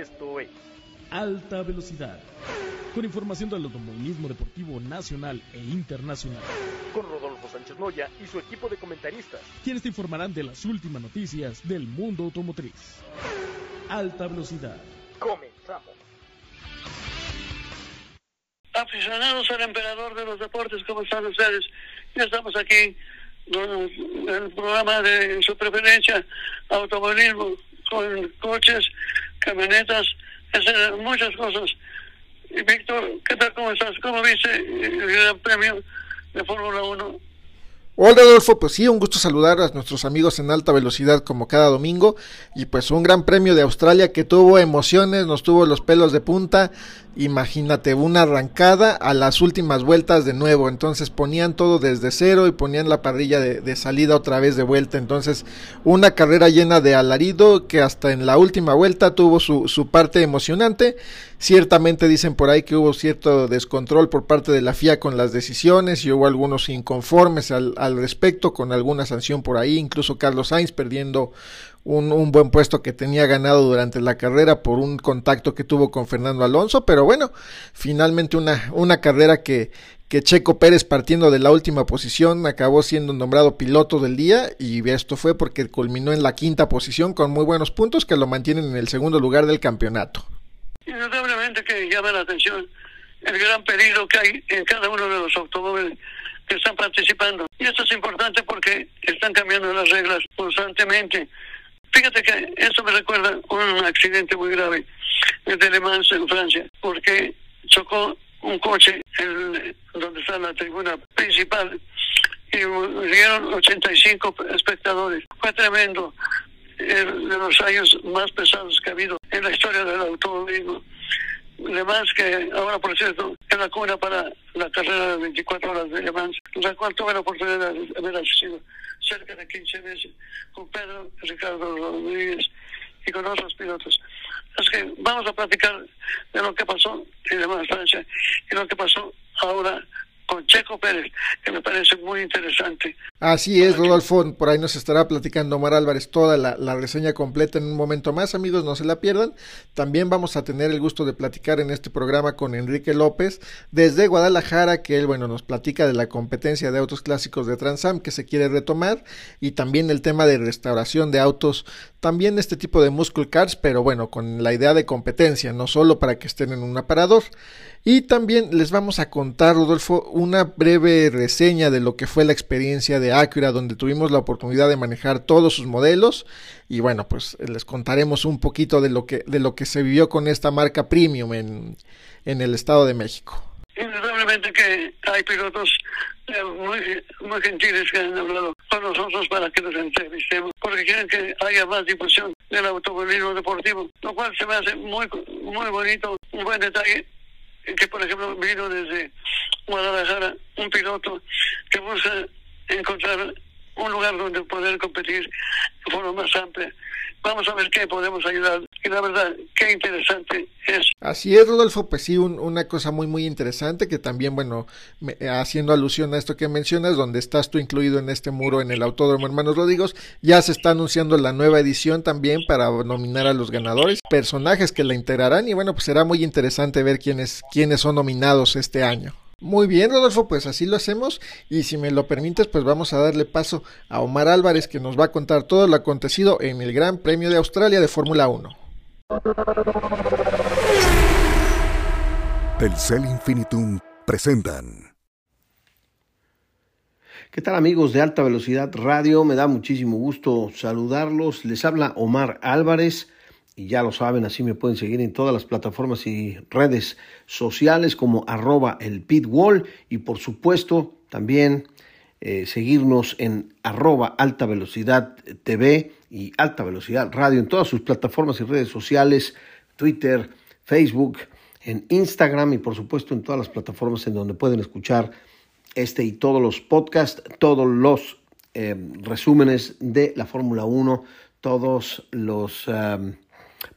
Esto es Alta Velocidad, con información del automovilismo deportivo nacional e internacional, con Rodolfo Sánchez Moya y su equipo de comentaristas, quienes te informarán de las últimas noticias del mundo automotriz. Alta Velocidad. Comenzamos. Aficionados al emperador de los deportes, ¿cómo están ustedes? Ya estamos aquí con el programa de su preferencia, automovilismo, con coches, camionetas, muchas cosas. Y Víctor, ¿qué tal? ¿Cómo estás? ¿Cómo viste el Gran Premio de Fórmula 1? Hola Adolfo, pues sí, un gusto saludar a nuestros amigos en alta velocidad como cada domingo y pues un gran premio de Australia que tuvo emociones, nos tuvo los pelos de punta, imagínate una arrancada a las últimas vueltas de nuevo, entonces ponían todo desde cero y ponían la parrilla de, salida otra vez de vuelta, entonces una carrera llena de alarido que hasta en la última vuelta tuvo su, su parte emocionante, ciertamente dicen por ahí que hubo cierto descontrol por parte de la FIA con las decisiones y hubo algunos inconformes al, al respecto con alguna sanción por ahí, incluso Carlos Sainz perdiendo un, un, buen puesto que tenía ganado durante la carrera por un contacto que tuvo con Fernando Alonso, pero bueno, finalmente una, una carrera que, que Checo Pérez partiendo de la última posición acabó siendo nombrado piloto del día y esto fue porque culminó en la quinta posición con muy buenos puntos que lo mantienen en el segundo lugar del campeonato. Indudablemente que llama la atención el gran peligro que hay en cada uno de los automóviles que están participando. Y esto es importante porque están cambiando las reglas constantemente. Fíjate que eso me recuerda un accidente muy grave de Le Mans en Francia, porque chocó un coche en donde está la tribuna principal y murieron 85 espectadores. Fue tremendo, el, de los años más pesados que ha habido en la historia del automovilismo. Le Mans, que ahora, por cierto, es la cuna para la carrera de 24 horas de Le Mans, la cual tuve la oportunidad de haber asistido cerca de 15 veces con Pedro Ricardo Rodríguez y con otros pilotos. Es que vamos a platicar de lo que pasó en la Francia y lo que pasó ahora con Checo Pérez, que me parece muy interesante. Así es, Rodolfo, por ahí nos estará platicando Omar Álvarez toda la, la, reseña completa en un momento más, amigos, no se la pierdan. También vamos a tener el gusto de platicar en este programa con Enrique López desde Guadalajara, que él, bueno, nos platica de la competencia de autos clásicos de Transam que se quiere retomar y también el tema de restauración de autos, también este tipo de muscle cars, pero bueno, con la idea de competencia, no solo para que estén en un aparador. Y también les vamos a contar, Rodolfo, una breve reseña de lo que fue la experiencia de Acura, donde tuvimos la oportunidad de manejar todos sus modelos. Y bueno, pues les contaremos un poquito de lo que, de lo que se vivió con esta marca premium en, en el Estado de México. Indudablemente que hay pilotos muy, muy gentiles que han hablado con nosotros para que los entrevistemos, porque quieren que haya más difusión del automovilismo deportivo, lo cual se me hace muy, muy bonito, un buen detalle que por ejemplo vino desde Guadalajara un piloto que busca encontrar un lugar donde poder competir de forma más amplia. Vamos a ver qué podemos ayudar. Y la verdad, qué interesante es. Así es, Rodolfo, pues sí, un, una cosa muy, muy interesante que también, bueno, me, haciendo alusión a esto que mencionas, donde estás tú incluido en este muro en el Autódromo Hermanos Rodríguez, ya se está anunciando la nueva edición también para nominar a los ganadores, personajes que la integrarán y bueno, pues será muy interesante ver quiénes, quiénes son nominados este año. Muy bien, Rodolfo, pues así lo hacemos y si me lo permites, pues vamos a darle paso a Omar Álvarez que nos va a contar todo lo acontecido en el Gran Premio de Australia de Fórmula 1. Telcel Infinitum presentan. ¿Qué tal amigos de Alta Velocidad Radio? Me da muchísimo gusto saludarlos. Les habla Omar Álvarez y ya lo saben, así me pueden seguir en todas las plataformas y redes sociales como arroba el pitwall y por supuesto también eh, seguirnos en arroba alta velocidad TV y alta velocidad radio en todas sus plataformas y redes sociales, Twitter, Facebook, en Instagram y por supuesto en todas las plataformas en donde pueden escuchar este y todos los podcasts, todos los eh, resúmenes de la Fórmula 1, todos los... Um,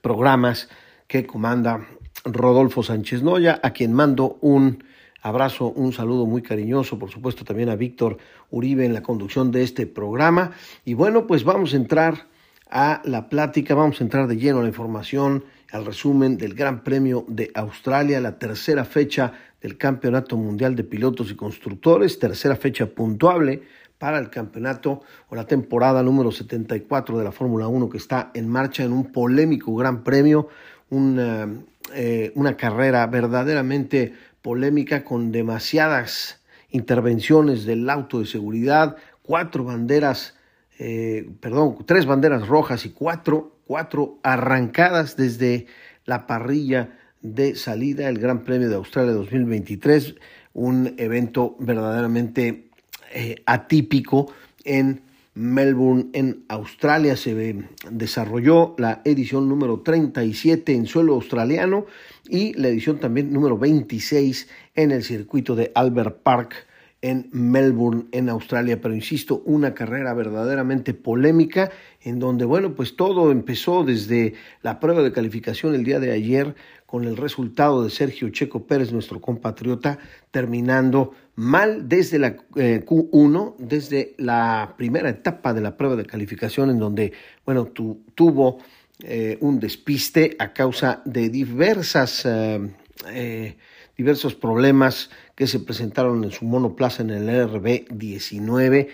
programas que comanda Rodolfo Sánchez Noya, a quien mando un abrazo, un saludo muy cariñoso, por supuesto también a Víctor Uribe en la conducción de este programa. Y bueno, pues vamos a entrar a la plática, vamos a entrar de lleno a la información, al resumen del Gran Premio de Australia, la tercera fecha del Campeonato Mundial de Pilotos y Constructores, tercera fecha puntuable para el campeonato o la temporada número 74 de la Fórmula 1 que está en marcha en un polémico Gran Premio, una, eh, una carrera verdaderamente polémica con demasiadas intervenciones del auto de seguridad, cuatro banderas, eh, perdón, tres banderas rojas y cuatro, cuatro arrancadas desde la parrilla de salida, el Gran Premio de Australia 2023, un evento verdaderamente eh, atípico en Melbourne, en Australia. Se desarrolló la edición número 37 en suelo australiano y la edición también número 26 en el circuito de Albert Park en Melbourne, en Australia, pero insisto, una carrera verdaderamente polémica en donde, bueno, pues todo empezó desde la prueba de calificación el día de ayer con el resultado de Sergio Checo Pérez, nuestro compatriota, terminando mal desde la eh, Q1, desde la primera etapa de la prueba de calificación en donde, bueno, tuvo eh, un despiste a causa de diversas... Eh, diversos problemas que se presentaron en su monoplaza en el RB19,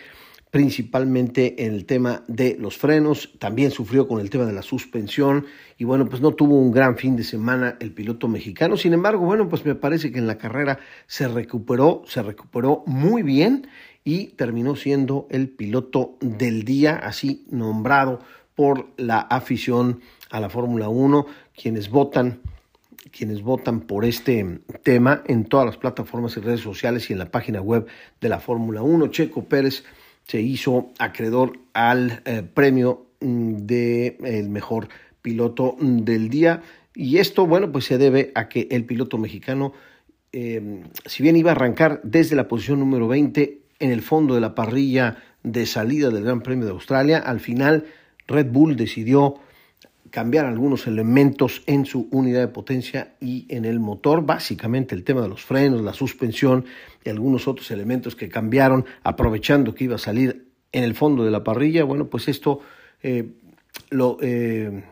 principalmente en el tema de los frenos, también sufrió con el tema de la suspensión y bueno, pues no tuvo un gran fin de semana el piloto mexicano, sin embargo, bueno, pues me parece que en la carrera se recuperó, se recuperó muy bien y terminó siendo el piloto del día, así nombrado por la afición a la Fórmula 1, quienes votan quienes votan por este tema en todas las plataformas y redes sociales y en la página web de la Fórmula 1. Checo Pérez se hizo acreedor al eh, premio mm, de el mejor piloto mm, del día. Y esto bueno pues se debe a que el piloto mexicano em, si bien iba a arrancar desde la posición número 20 en el fondo de la parrilla de salida del Gran Premio de Australia al final Red Bull decidió cambiar algunos elementos en su unidad de potencia y en el motor, básicamente el tema de los frenos, la suspensión y algunos otros elementos que cambiaron aprovechando que iba a salir en el fondo de la parrilla. Bueno, pues esto eh, lo eh,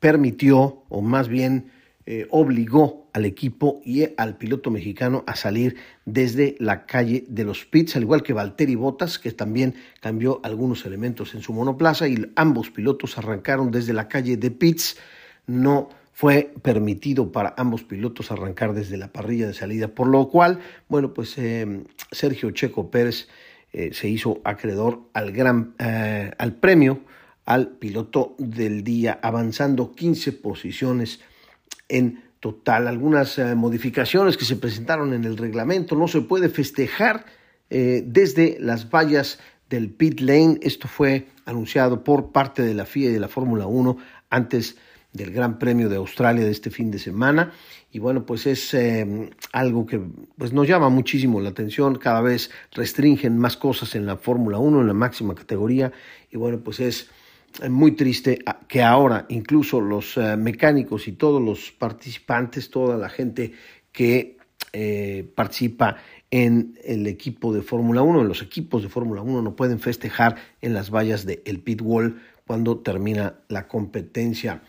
permitió o más bien eh, obligó al equipo y al piloto mexicano a salir desde la calle de los pits, al igual que Valtteri Bottas, que también cambió algunos elementos en su monoplaza y ambos pilotos arrancaron desde la calle de pits. No fue permitido para ambos pilotos arrancar desde la parrilla de salida, por lo cual, bueno, pues eh, Sergio Checo Pérez eh, se hizo acreedor al gran, al premio al piloto del día, avanzando 15 posiciones en total. Algunas eh, modificaciones que se presentaron en el reglamento. No se puede festejar eh, desde las vallas del pit lane. Esto fue anunciado por parte de la FIA y de la Fórmula 1 antes del Gran Premio de Australia de este fin de semana. Y bueno, pues es eh, algo que pues nos llama muchísimo la atención. Cada vez restringen más cosas en la Fórmula 1, en la máxima categoría. Y bueno, pues es muy triste que ahora incluso los eh, mecánicos y todos los participantes, toda la gente que eh, participa en el equipo de Fórmula 1, en los equipos de Fórmula 1 no pueden festejar en las vallas del el pit wall cuando termina la competencia.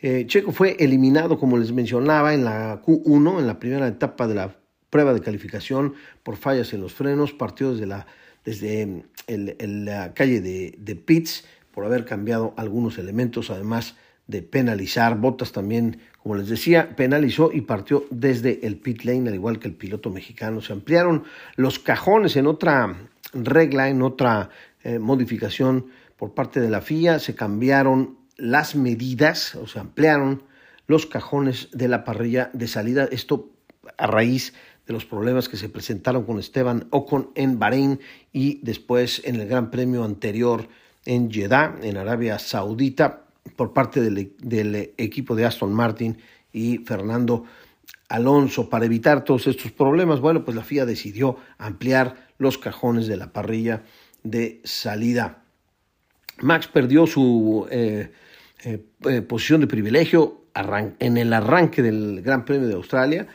Eh, Checo fue eliminado, como les mencionaba, en la Q1, en la primera etapa de la prueba de calificación por fallas en los frenos, partió desde la, desde la calle de, de pits por haber cambiado algunos elementos, además de penalizar. Botas también, como les decía, penalizó y partió desde el pit lane, al igual que el piloto mexicano. Se ampliaron los cajones en otra regla, en otra eh, modificación por parte de la FIA. Se cambiaron las medidas, o se ampliaron los cajones de la parrilla de salida. Esto a raíz de los problemas que se presentaron con Esteban Ocon en Bahrein y después en el Gran Premio anterior en Jeddah, en Arabia Saudita, por parte del, equipo de Aston Martin y Fernando Alonso. Para evitar todos estos problemas, bueno, pues la FIA decidió ampliar los cajones de la parrilla de salida. Max perdió su eh, eh, eh, posición de privilegio en el arranque del Gran Premio de Australia.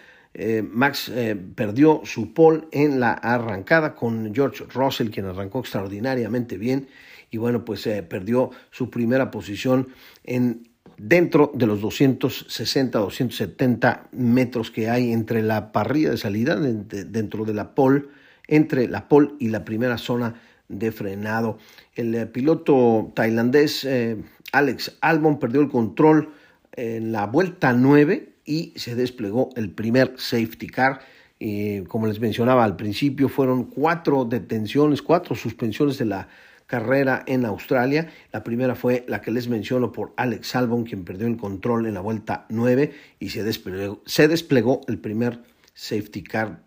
Max perdió su pole en la arrancada con George Russell, quien arrancó extraordinariamente bien y bueno, pues eh, perdió su primera posición en dentro de los 260, 270 metros que hay entre la parrilla de salida, dentro de la pole, entre la pole y la primera zona de frenado. El eh, piloto tailandés eh, Alex Albon perdió el control en la vuelta 9 y se desplegó el primer safety car. como les mencionaba al principio, fueron cuatro detenciones, cuatro suspensiones de la carrera en Australia. La primera fue la que les menciono por Alex Albon, quien perdió el control en la vuelta 9 y se desplegó, se desplegó el primer safety car.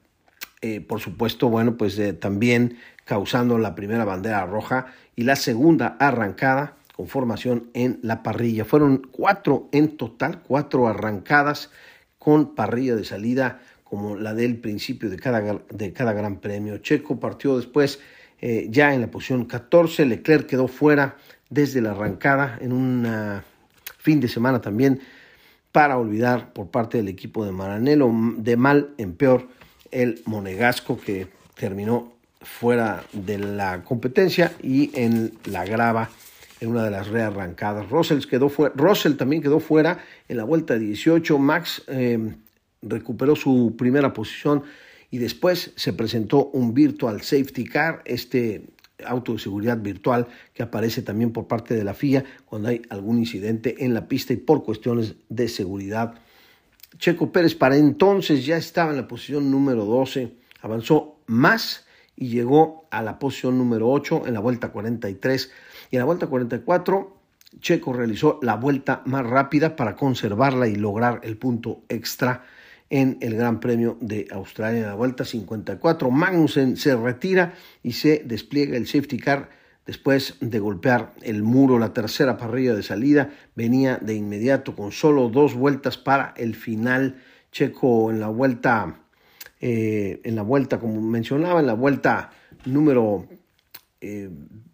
Eh, por supuesto, bueno, pues eh, también causando la primera bandera roja y la segunda arrancada con formación en la parrilla. Fueron cuatro en total, cuatro arrancadas con parrilla de salida como la del principio de cada, de cada gran premio. Checo partió después eh, ya en la posición 14, Leclerc quedó fuera desde la arrancada en un fin de semana también para olvidar por parte del equipo de Maranello de mal en peor el Monegasco que terminó fuera de la competencia y en la grava en una de las rearrancadas. Russell, quedó Russell también quedó fuera en la vuelta 18. Max eh, recuperó su primera posición y después se presentó un Virtual Safety Car, este auto de seguridad virtual que aparece también por parte de la FIA cuando hay algún incidente en la pista y por cuestiones de seguridad. Checo Pérez para entonces ya estaba en la posición número 12, avanzó más y llegó a la posición número 8 en la vuelta 43 y en la vuelta 44 Checo realizó la vuelta más rápida para conservarla y lograr el punto extra en el Gran Premio de Australia en la vuelta 54. Magnussen se retira y se despliega el safety car después de golpear el muro. La tercera parrilla de salida venía de inmediato con solo dos vueltas para el final. Checo en la vuelta, eh, en la vuelta, como mencionaba, en la vuelta número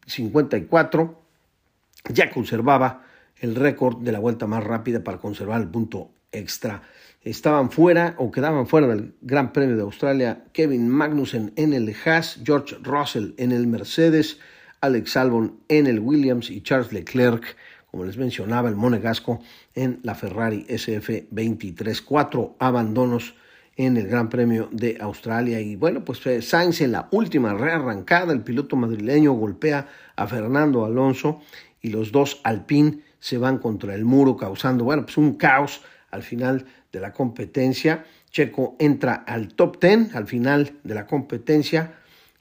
54, eh, ya conservaba el récord de la vuelta más rápida para conservar el punto extra estaban fuera o quedaban fuera del Gran Premio de Australia Kevin Magnussen en el Haas, George Russell en el Mercedes, Alex Albon en el Williams y Charles Leclerc, como les mencionaba, el monegasco en la Ferrari SF23. Cuatro abandonos en el Gran Premio de Australia. Y bueno, pues eh, Sainz en la última rearrancada, el piloto madrileño golpea a Fernando Alonso y los dos Alpine se van contra el muro, causando, bueno, pues un caos al final de la competencia. Checo entra al top 10 al final de la competencia,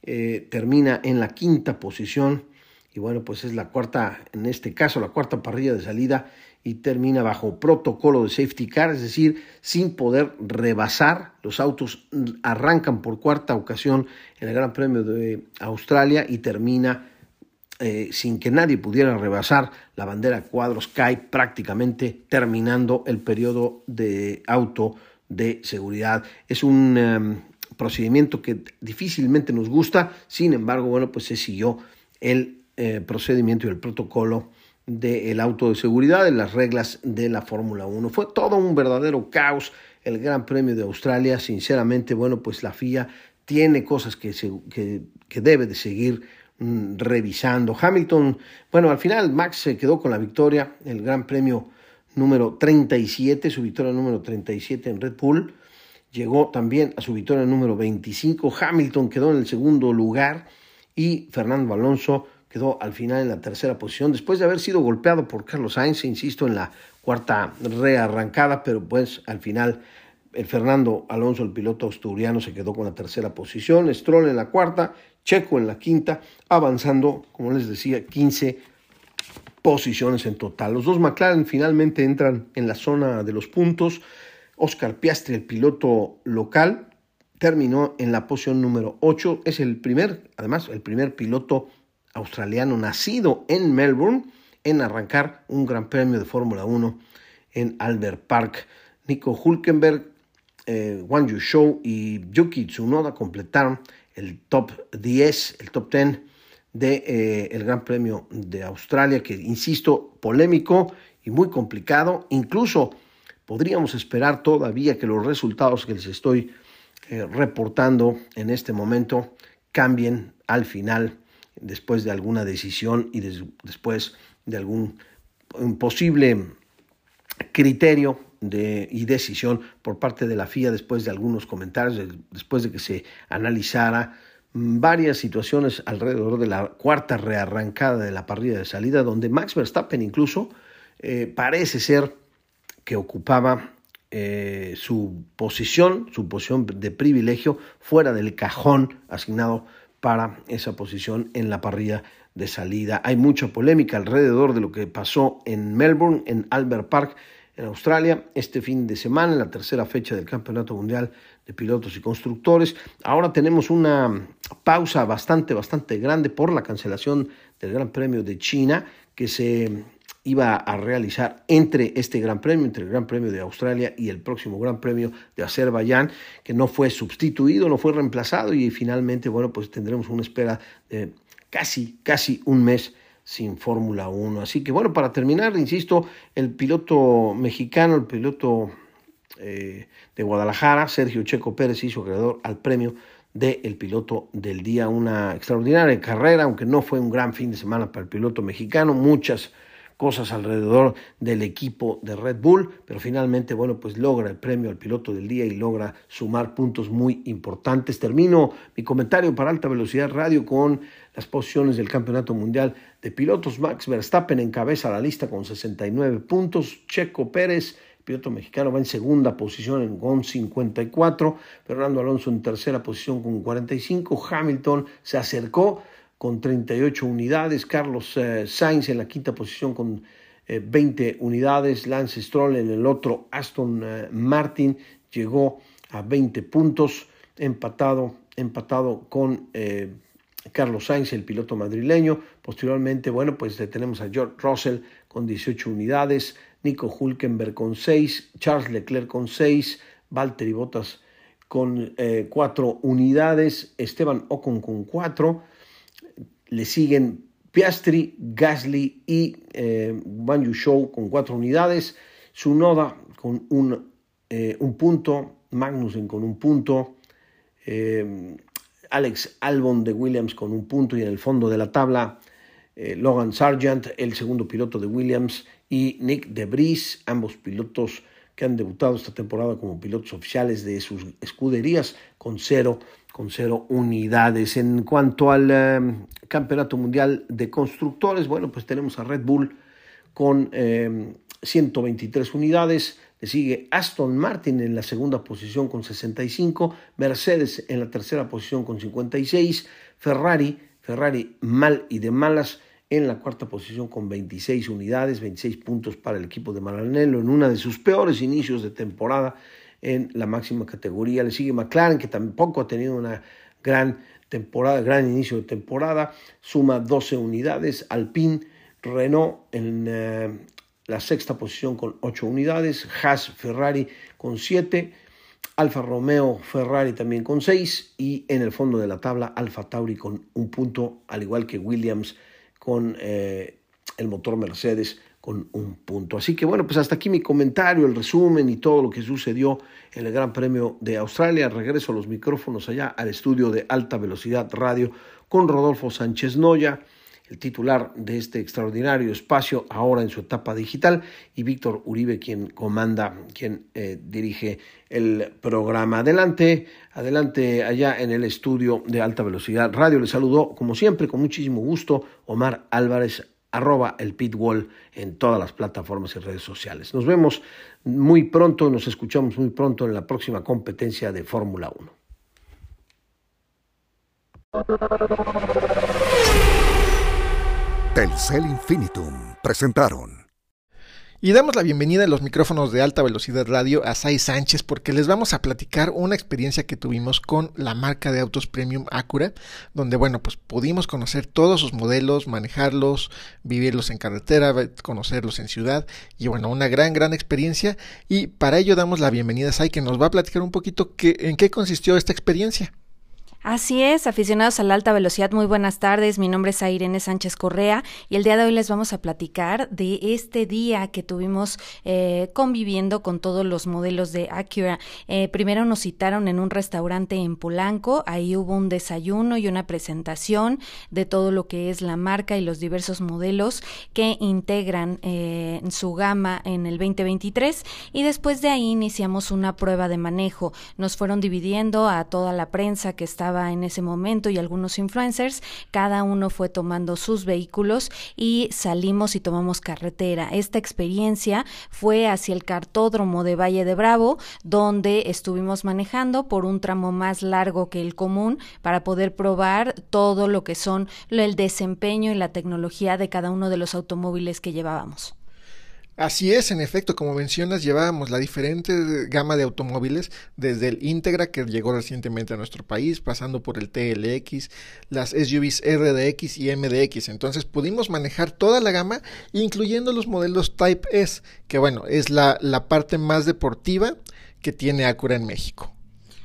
eh, termina en la quinta posición y bueno, pues es la cuarta, en este caso la cuarta parrilla de salida y termina bajo protocolo de safety car, es decir, sin poder rebasar. Los autos arrancan por cuarta ocasión en el Gran Premio de Australia y termina eh, sin que nadie pudiera rebasar la bandera cuadros, cae prácticamente terminando el periodo de auto de seguridad. Es un em, procedimiento que difícilmente nos gusta, sin embargo, bueno, pues se siguió el eh, procedimiento y el protocolo del auto de seguridad, de las reglas de la Fórmula 1. Fue todo un verdadero caos el Gran Premio de Australia. Sinceramente, bueno, pues la FIA tiene cosas que, que, que debe de seguir revisando. Hamilton, bueno, al final Max se quedó con la victoria, el Gran Premio número 37, su victoria número 37 en Red Bull. Llegó también a su victoria número 25. Hamilton quedó en el segundo lugar y Fernando Alonso quedó al final en la tercera posición después de haber sido golpeado por Carlos Sainz, insisto, en la cuarta rearrancada, pero pues al final el Fernando Alonso, el piloto asturiano, se quedó con la tercera posición, Stroll en la cuarta, Checo en la quinta, avanzando, como les decía, 15 posiciones en total. Los dos McLaren finalmente entran en la zona de los puntos. Oscar Piastri, el piloto local, terminó en la posición número 8. Es el primer, además, el primer piloto australiano nacido en Melbourne en arrancar un gran premio de Fórmula 1 en Albert Park. Nico Hulkenberg, eh, Wang Yu y Yuki Tsunoda completaron el top 10, el top 10 del de, eh, Gran Premio de Australia, que insisto, polémico y muy complicado. Incluso podríamos esperar todavía que los resultados que les estoy eh, reportando en este momento cambien al final, después de alguna decisión y después de algún posible criterio de, y decisión por parte de la FIA después de algunos comentarios, después de que se analizara varias situaciones alrededor de la cuarta rearrancada de la parrilla de salida, donde Max Verstappen incluso eh, parece ser que ocupaba eh, su posición, su posición de privilegio fuera del cajón asignado para esa posición en la parrilla de salida. Hay mucha polémica alrededor de lo que pasó en Melbourne, en Albert Park, en Australia, este fin de semana, en la tercera fecha del Campeonato Mundial de Pilotos y Constructores. Ahora tenemos una pausa bastante, bastante grande por la cancelación del Gran Premio de China, que se iba a realizar entre este Gran Premio, entre el Gran Premio de Australia y el próximo Gran Premio de Azerbaiyán, que no fue sustituido, no fue reemplazado y finalmente, bueno, pues tendremos una espera de casi, casi un mes sin Fórmula 1. Así que bueno, para terminar, insisto, el piloto mexicano, el piloto eh, de Guadalajara, Sergio Checo Pérez, hizo creador al premio del piloto del día. Una extraordinaria carrera, aunque no fue un gran fin de semana para el piloto mexicano, muchas cosas alrededor del equipo de Red Bull, pero finalmente, bueno, pues logra el premio al piloto del día y logra sumar puntos muy importantes. Termino mi comentario para alta velocidad radio con las posiciones del Campeonato Mundial de Pilotos. Max Verstappen encabeza la lista con 69 puntos, Checo Pérez piloto mexicano va en segunda posición con 54, Fernando Alonso en tercera posición con 45, Hamilton se acercó con 38 unidades, Carlos eh, Sainz en la quinta posición con 20 eh, unidades, Lance Stroll en el otro, Aston eh, Martin llegó a 20 puntos, empatado, empatado con Carlos Sainz, el piloto madrileño. Posteriormente, bueno, pues tenemos a George Russell con 18 unidades, Nico Hulkenberg con 6, Charles Leclerc con 6, Valtteri Bottas con 4 unidades, Esteban Ocon con 4, le siguen Piastri, Gasly y eh, Ban Show con cuatro unidades, Sunoda con un, eh, un punto, Magnussen con un punto, eh, Alex Albon de Williams con un punto y en el fondo de la tabla eh, Logan Sargent, el segundo piloto de Williams, y Nick DeBris, ambos pilotos que han debutado esta temporada como pilotos oficiales de sus escuderías con cero con cero unidades. En cuanto al eh, Campeonato Mundial de Constructores, bueno, pues tenemos a Red Bull con 123 eh, unidades, le sigue Aston Martin en la segunda posición con 65, Mercedes en la tercera posición con 56, Ferrari, Ferrari mal y de malas en la cuarta posición con 26 unidades, 26 puntos para el equipo de Maranello en una de sus peores inicios de temporada en la máxima categoría. Le sigue McLaren, que tampoco ha tenido una gran temporada, gran inicio de temporada, suma 12 unidades. Alpine, Renault en eh, la sexta posición con 8 unidades. Haas, Ferrari con 7. Alfa Romeo, Ferrari también con 6. Y en el fondo de la tabla, Alfa Tauri con un punto, al igual que Williams con eh, el motor Mercedes con un punto. Así que bueno, pues hasta aquí mi comentario, el resumen y todo lo que sucedió en el Gran Premio de Australia. Regreso a los micrófonos allá al estudio de alta velocidad radio con Rodolfo Sánchez Noya, el titular de este extraordinario espacio ahora en su etapa digital, y Víctor Uribe, quien comanda, quien eh, dirige el programa. Adelante, adelante allá en el estudio de alta velocidad radio. Le saludo, como siempre, con muchísimo gusto, Omar Álvarez arroba el pitwall en todas las plataformas y redes sociales. Nos vemos muy pronto, nos escuchamos muy pronto en la próxima competencia de Fórmula 1. Telcel Infinitum presentaron y damos la bienvenida a los micrófonos de alta velocidad radio a Sai Sánchez porque les vamos a platicar una experiencia que tuvimos con la marca de autos premium Acura, donde bueno, pues pudimos conocer todos sus modelos, manejarlos, vivirlos en carretera, conocerlos en ciudad y bueno, una gran, gran experiencia y para ello damos la bienvenida a Sai que nos va a platicar un poquito en qué consistió esta experiencia. Así es, aficionados a la alta velocidad, muy buenas tardes. Mi nombre es Irene Sánchez Correa y el día de hoy les vamos a platicar de este día que tuvimos eh, conviviendo con todos los modelos de Acura. Eh, primero nos citaron en un restaurante en Polanco, ahí hubo un desayuno y una presentación de todo lo que es la marca y los diversos modelos que integran eh, su gama en el 2023 y después de ahí iniciamos una prueba de manejo. Nos fueron dividiendo a toda la prensa que estaba en ese momento y algunos influencers, cada uno fue tomando sus vehículos y salimos y tomamos carretera. Esta experiencia fue hacia el cartódromo de Valle de Bravo, donde estuvimos manejando por un tramo más largo que el común para poder probar todo lo que son el desempeño y la tecnología de cada uno de los automóviles que llevábamos. Así es, en efecto, como mencionas, llevábamos la diferente gama de automóviles, desde el Integra que llegó recientemente a nuestro país, pasando por el TLX, las SUVs RDX y MDX. Entonces pudimos manejar toda la gama, incluyendo los modelos Type S, que bueno, es la, la parte más deportiva que tiene Acura en México.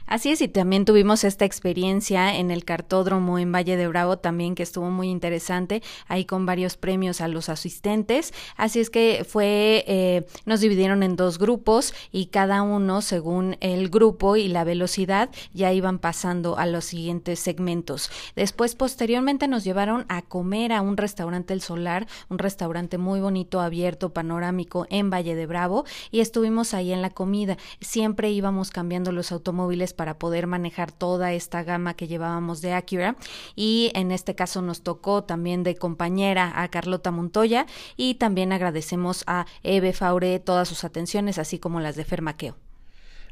Así es, y también tuvimos esta experiencia en el cartódromo en Valle de Bravo también que estuvo muy interesante, ahí con varios premios a los asistentes. Así es que fue, eh, nos dividieron en dos grupos y cada uno según el grupo y la velocidad ya iban pasando a los siguientes segmentos. Después, posteriormente nos llevaron a comer a un restaurante El Solar, un restaurante muy bonito, abierto, panorámico en Valle de Bravo y estuvimos ahí en la comida. Siempre íbamos cambiando los automóviles para poder manejar toda esta gama que llevábamos de Acura y en este caso nos tocó también de compañera a Carlota Montoya y también agradecemos a Eve Faure todas sus atenciones así como las de Fermaqueo.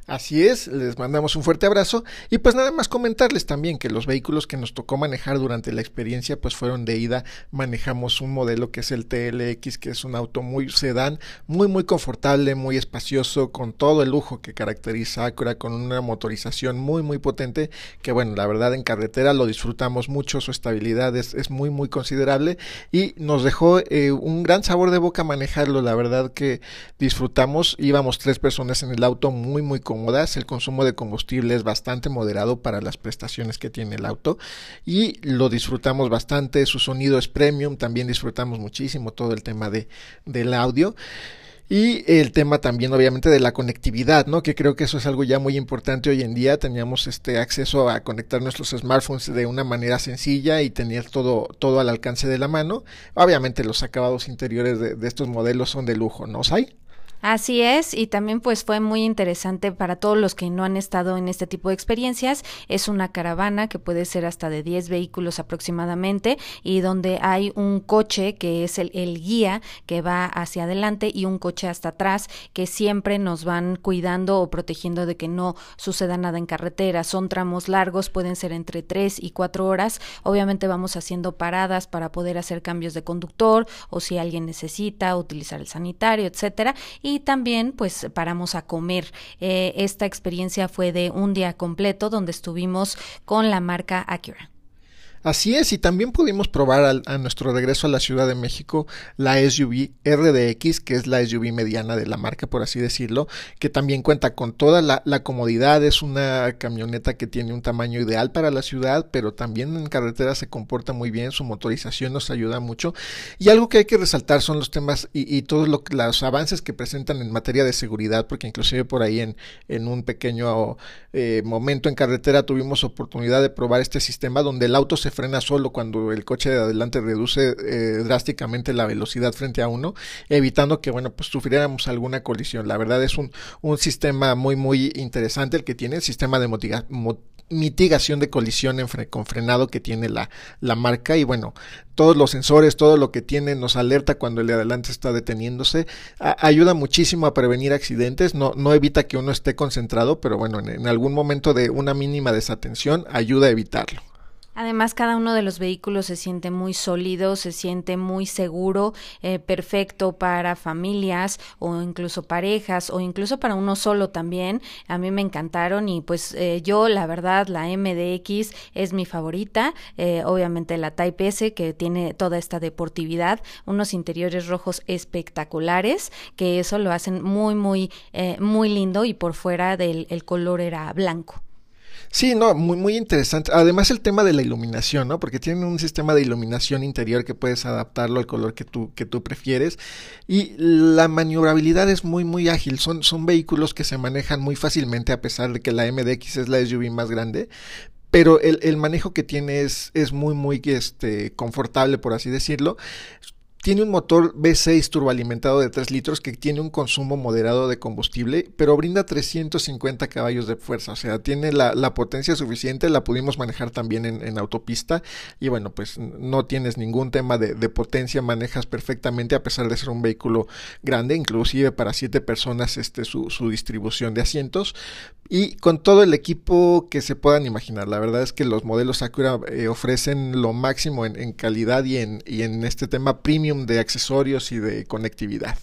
Así es, les mandamos un fuerte abrazo y pues nada más comentarles también que los vehículos que nos tocó manejar durante la experiencia pues fueron de ida, manejamos un modelo que es el TLX, que es un auto muy sedán, muy muy confortable, muy espacioso, con todo el lujo que caracteriza Acura, con una motorización muy muy potente, que bueno, la verdad en carretera lo disfrutamos mucho, su estabilidad es, es muy muy considerable y nos dejó eh, un gran sabor de boca manejarlo, la verdad que disfrutamos, íbamos tres personas en el auto muy muy el consumo de combustible es bastante moderado para las prestaciones que tiene el auto y lo disfrutamos bastante, su sonido es premium, también disfrutamos muchísimo todo el tema de, del audio. Y el tema también, obviamente, de la conectividad, ¿no? Que creo que eso es algo ya muy importante hoy en día. Teníamos este acceso a conectar nuestros smartphones de una manera sencilla y tener todo, todo al alcance de la mano. Obviamente los acabados interiores de, estos modelos son de lujo, ¿no, hay Así es, y también pues fue muy interesante para todos los que no han estado en este tipo de experiencias. Es una caravana que puede ser hasta de 10 vehículos aproximadamente y donde hay un coche que es el, el guía que va hacia adelante y un coche hasta atrás que siempre nos van cuidando o protegiendo de que no suceda nada en carretera. Son tramos largos, pueden ser entre 3 y 4 horas. Obviamente vamos haciendo paradas para poder hacer cambios de conductor o si alguien necesita utilizar el sanitario, etcétera. Y y también pues paramos a comer. Eh, esta experiencia fue de un día completo donde estuvimos con la marca Acura. Así es, y también pudimos probar a nuestro regreso a la Ciudad de México la SUV RDX, que es la SUV mediana de la marca, por así decirlo, que también cuenta con toda la, comodidad, es una camioneta que tiene un tamaño ideal para la ciudad, pero también en carretera se comporta muy bien, su motorización nos ayuda mucho. Y algo que hay que resaltar son los temas y, todos los avances que presentan en materia de seguridad, porque inclusive por ahí en, en un pequeño eh, momento en carretera tuvimos oportunidad de probar este sistema donde el auto se frena solo cuando el coche de adelante reduce eh, drásticamente la velocidad frente a uno, evitando que, bueno, pues sufriéramos alguna colisión. La verdad es un, un sistema muy, muy interesante el que tiene, el sistema de mitigación de colisión en con frenado que tiene la, la marca y bueno, todos los sensores, todo lo que tiene nos alerta cuando el de adelante está deteniéndose, ayuda muchísimo a prevenir accidentes, no, no evita que uno esté concentrado, pero bueno, en algún momento de una mínima desatención ayuda a evitarlo. Además, cada uno de los vehículos se siente muy sólido, se siente muy seguro, eh, perfecto para familias o incluso parejas o incluso para uno solo también. A mí me encantaron y pues eh, yo la verdad la MDX es mi favorita. Eh, obviamente la Type S que tiene toda esta deportividad, unos interiores rojos espectaculares que eso lo hacen muy muy muy lindo y por fuera del el color era blanco. Sí, no, muy, muy interesante. Además el tema de la iluminación, ¿no? Porque tienen un sistema de iluminación interior que puedes adaptarlo al color que tú, que tú prefieres. Y la maniobrabilidad es muy, muy ágil. Son, son vehículos que se manejan muy fácilmente a pesar de que la MDX es la SUV más grande. Pero el, el manejo que tiene es, es muy, muy este, confortable, por así decirlo tiene un motor V6 turboalimentado de 3 litros que tiene un consumo moderado de combustible, pero brinda 350 caballos de fuerza, o sea, tiene la, potencia suficiente, la pudimos manejar también en, autopista y bueno, pues no tienes ningún tema de, potencia, manejas perfectamente a pesar de ser un vehículo grande, inclusive para 7 personas este, su, distribución de asientos, y con todo el equipo que se puedan imaginar. La verdad es que los modelos Acura eh, ofrecen lo máximo en, en calidad y en, y en este tema premium de accesorios y de conectividad.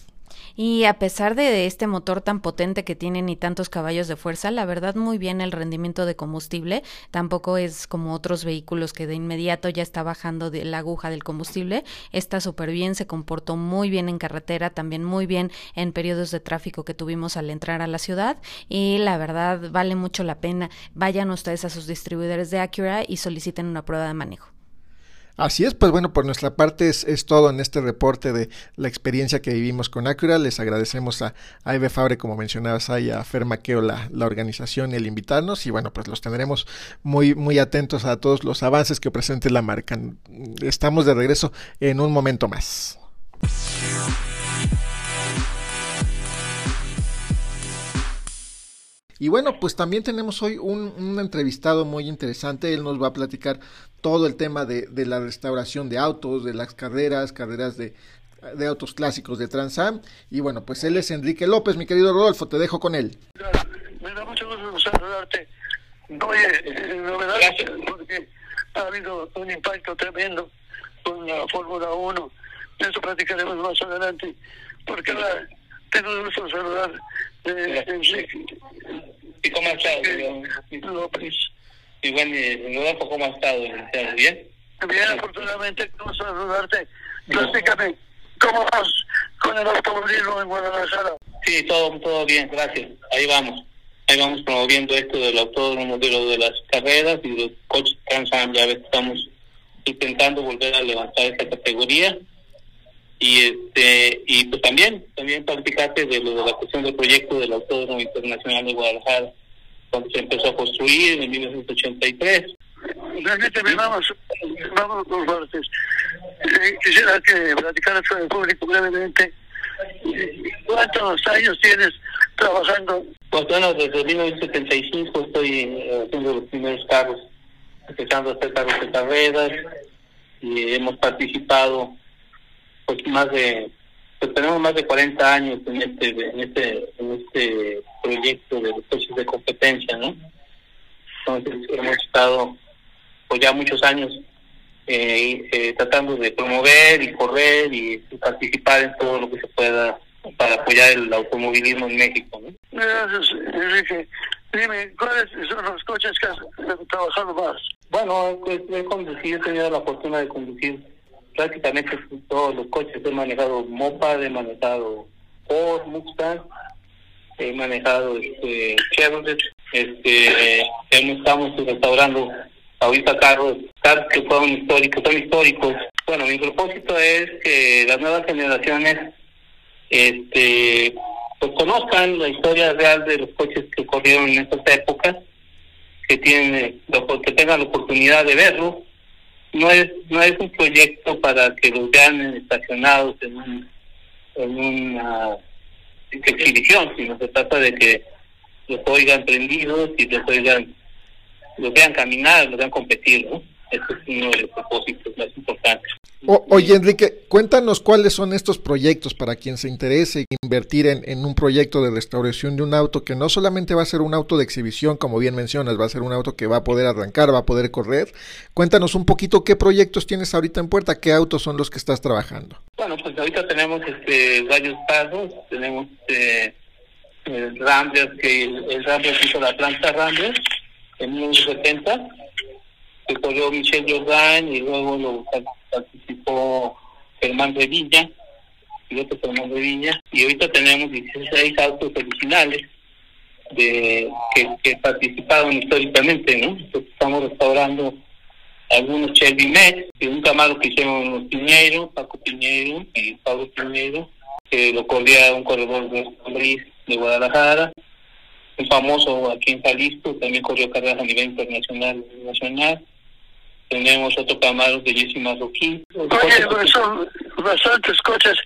Y a pesar de este motor tan potente que tiene y tantos caballos de fuerza, la verdad muy bien el rendimiento de combustible. Tampoco es como otros vehículos que de inmediato ya está bajando de la aguja del combustible. Está súper bien, se comportó muy bien en carretera, también muy bien en periodos de tráfico que tuvimos al entrar a la ciudad. Y la verdad vale mucho la pena. Vayan ustedes a sus distribuidores de Acura y soliciten una prueba de manejo. Así es, pues bueno, por nuestra parte es, todo en este reporte de la experiencia que vivimos con Acura. Les agradecemos a, a Fabre, como mencionabas, y a Fer Maqueo, la, la organización el invitarnos. Y bueno, pues los tendremos muy, muy atentos a todos los avances que presente la marca. Estamos de regreso en un momento más. Y bueno, pues también tenemos hoy un, entrevistado muy interesante. Él nos va a platicar todo el tema de, de la restauración de autos, de las carreras, carreras de, de autos clásicos de Transam. Y bueno, pues él es Enrique López, mi querido Rodolfo, te dejo con él. Me da mucho gusto saludarte. Oye, novedades, porque ha habido un impacto tremendo con la Fórmula 1. De eso platicaremos más adelante, porque ahora tengo el gusto de saludar de Enrique. ¿Y cómo estás? López. Y bueno, Rodolfo, ¿cómo has estado? ¿Estás bien? Bien, afortunadamente, quiero saludarte. Platícame, ¿cómo vas con el automovilismo en Guadalajara? Sí, todo, todo bien, gracias. Ahí vamos. Ahí vamos promoviendo esto del autódromo, de, lo de las carreras y los coches Transam. Ya ves, estamos intentando volver a levantar esta categoría. Y este y pues también, también platicarte de lo de la cuestión del proyecto del Autódromo Internacional de Guadalajara cuando se empezó a construir en 1983. Realmente vamos, vamos por partes. Eh, quisiera que platicaras con el público brevemente. ¿Cuántos años tienes trabajando? Pues bueno, desde 1975 estoy eh, haciendo los primeros carros, empezando a hacer carros de carreras y hemos participado pues más de pues tenemos más de 40 años en este en este en este proyecto de los coches de competencia no entonces hemos estado pues ya muchos años eh, eh, tratando de promover y correr y, participar en todo lo que se pueda para apoyar el automovilismo en México ¿no? gracias Enrique. Dime cuáles son los coches que has trabajado más bueno pues, he conducido he tenido la fortuna de conducir prácticamente todos los coches. He manejado Mopar, he manejado Ford, Mustang, he manejado este, Chevrolet. Este, estamos restaurando ahorita carros, carros que fueron históricos, son históricos. Bueno, mi propósito es que las nuevas generaciones este pues conozcan la historia real de los coches que corrieron en estas épocas, que tienen que tengan la oportunidad de verlo no es no es un proyecto para que los vean estacionados en un en una exhibición sino se trata de que los oigan prendidos y los oigan los vean caminar los vean competir no ese es uno de los propósitos más importantes oye, Enrique, cuéntanos cuáles son estos proyectos para quien se interese invertir en, en, un proyecto de restauración de un auto que no solamente va a ser un auto de exhibición, como bien mencionas, va a ser un auto que va a poder arrancar, va a poder correr. Cuéntanos un poquito qué proyectos tienes ahorita en puerta, qué autos son los que estás trabajando. Bueno, pues ahorita tenemos este, varios pasos, tenemos eh, el Rambler, que el, el Rambler hizo la planta Rambler en 1970, que corrió Michel Jordan y luego lo participó Germán Revilla, piloto Germán Revilla, y ahorita tenemos 16 autos originales de que, participaron históricamente, ¿no? estamos restaurando algunos Chevy Met, de un camaro que hicieron los Piñeiro, Paco Piñeiro y Pablo Piñeiro, que lo corría un corredor de de Guadalajara, un famoso aquí en Jalisco, también corrió carreras a nivel internacional y nacional. Tenemos otro camaro de Jesse Marroquín. Oye, pues son bastantes coches.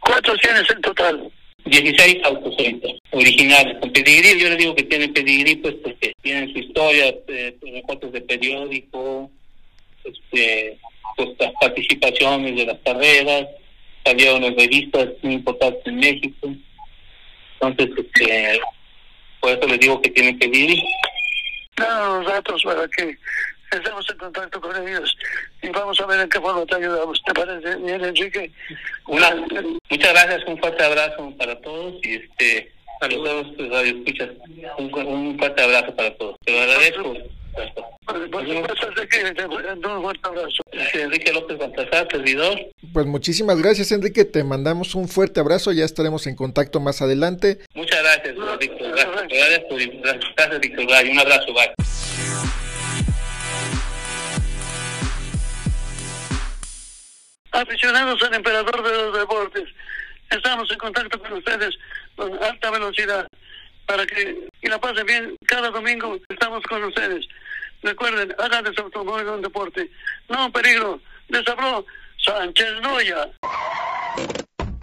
¿Cuántos tienes en total? 16 autos ahorita, originales, con pedigrí. Yo le digo que tienen pedigrí pues porque tienen su historia, eh, recortes de periódico, este, pues las participaciones de las carreras, salieron en revistas muy importantes en México. Entonces, este, por eso les digo que tienen que vivir. los datos para que estemos en contacto con ellos y vamos a ver en qué forma te ayudamos. ¿Te parece bien, Enrique? Una, muchas gracias, un fuerte abrazo para todos y este a los dos radio escuchas un, un fuerte abrazo para todos. Te lo agradezco. Enrique López Baltasar, servidor. Pues muchísimas gracias, Enrique. Te mandamos un fuerte abrazo. Ya estaremos en contacto más adelante. Muchas gracias, Víctor. Gracias, gracias, gracias Víctor. Un abrazo, bye. Aficionados al emperador de los deportes, estamos en contacto con ustedes con alta velocidad para que y la pasen bien. Cada domingo estamos con ustedes. Recuerden, hagan de su automóvil un deporte. No peligro. Les habló Sánchez Noya.